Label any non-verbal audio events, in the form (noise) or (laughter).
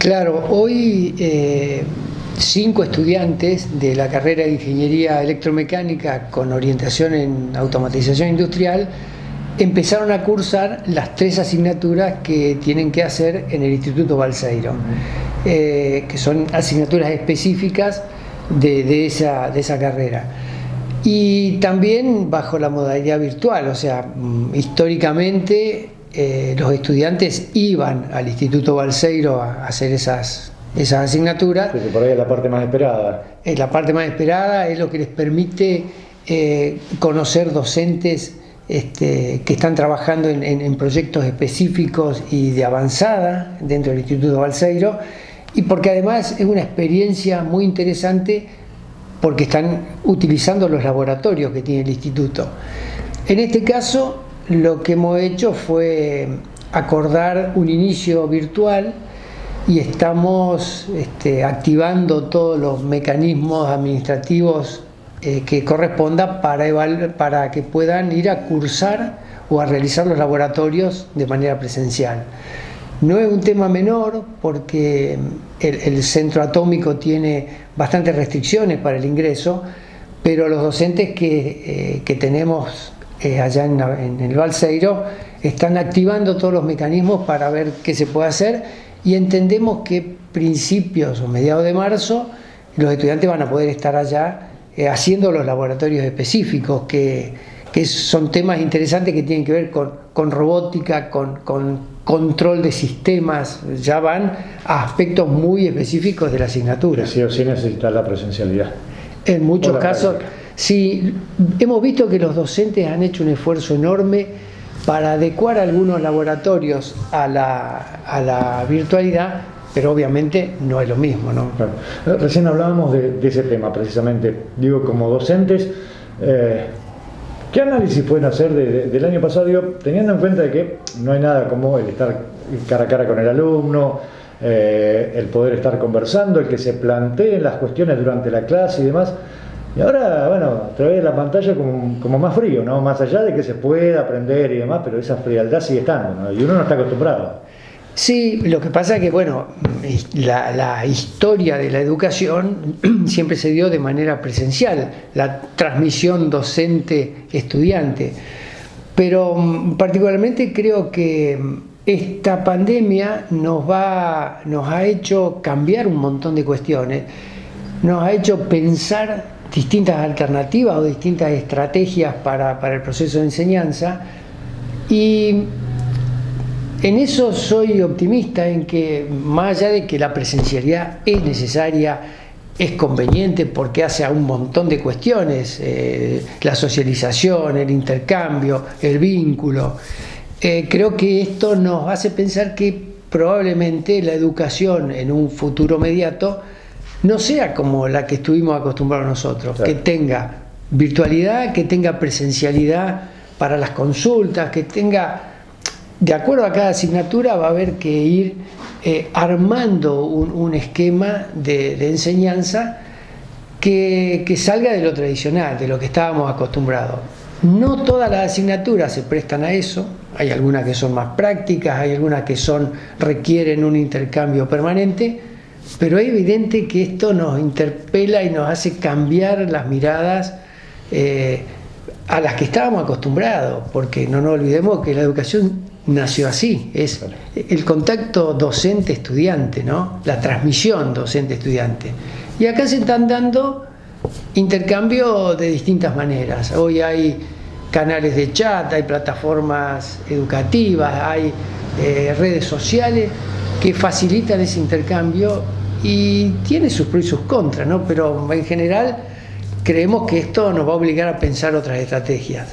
Claro, hoy eh, cinco estudiantes de la carrera de Ingeniería Electromecánica con orientación en automatización industrial empezaron a cursar las tres asignaturas que tienen que hacer en el Instituto Balseiro, eh, que son asignaturas específicas de, esa, de esa carrera. Y también bajo la modalidad virtual, o sea, mm, históricamente eh, los estudiantes iban al Instituto Balseiro a hacer esas, esas asignaturas. Porque por ahí es la parte más esperada. Es la parte más esperada, es lo que les permite eh, conocer docentes este, que están trabajando en, proyectos específicos y de avanzada dentro del Instituto Balseiro, y porque además es una experiencia muy interesante porque están utilizando los laboratorios que tiene el instituto. En este caso, lo que hemos hecho fue acordar un inicio virtual y estamos este, activando todos los mecanismos administrativos eh, que corresponda para, para que puedan ir a cursar o a realizar los laboratorios de manera presencial. No es un tema menor porque el, centro atómico tiene bastantes restricciones para el ingreso, pero los docentes que, eh, tenemos eh, allá en, el Balseiro están activando todos los mecanismos para ver qué se puede hacer y entendemos que principios o mediados de marzo los estudiantes van a poder estar allá eh, haciendo los laboratorios específicos que que son temas interesantes que tienen que ver con, robótica, con, control de sistemas, ya van a aspectos muy específicos de la asignatura. Sí o sí necesita la presencialidad. En muchos casos, sí, hemos visto que los docentes han hecho un esfuerzo enorme para adecuar algunos laboratorios a la, virtualidad, pero obviamente no es lo mismo. ¿no? Recién hablábamos de, ese tema precisamente. Digo, como docentes, eh, ¿Qué análisis pueden hacer del año pasado? teniendo en cuenta que no hay nada como el estar cara a cara con el alumno, eh, el poder estar conversando, el que se planteen las cuestiones durante la clase y demás. Y ahora, bueno, a través de la pantalla como, más frío, ¿no? Más allá de que se pueda aprender y demás, pero esa frialdad sigue estando, ¿no? Y uno no está acostumbrado. Sí, lo que pasa es que, bueno, la, historia de la educación (clears throat) siempre se dio de manera presencial, la transmisión docente-estudiante. Pero mm, particularmente creo que mm, esta pandemia nos, va, nos ha hecho cambiar un montón de cuestiones, nos ha hecho pensar distintas alternativas o distintas estrategias para, para el proceso de enseñanza. Y en eso soy optimista, en que más allá de que la presencialidad es necesaria, es conveniente porque hace a un montón de cuestiones, eh, la socialización, el intercambio, el vínculo, eh, creo que esto nos hace pensar que probablemente la educación en un futuro inmediato no sea como la que estuvimos acostumbrados nosotros, que tenga virtualidad, que tenga presencialidad para las consultas, que tenga de acuerdo a cada asignatura va a haber que ir eh, armando un, esquema de, enseñanza que, salga de lo tradicional, de lo que estábamos acostumbrados. No todas las asignaturas se prestan a eso, hay algunas que son más prácticas, hay algunas que son, requieren un intercambio permanente, pero es evidente que esto nos interpela y nos hace cambiar las miradas eh, a las que estábamos acostumbrados, porque no nos olvidemos que la educación nació así, es el contacto docente-estudiante, ¿no? la transmisión docente-estudiante. Y acá se están dando intercambio de distintas maneras. Hoy hay canales de chat, hay plataformas educativas, hay eh, redes sociales que facilitan ese intercambio y tiene sus pros y sus contras, ¿no? pero en general creemos que esto nos va a obligar a pensar otras estrategias.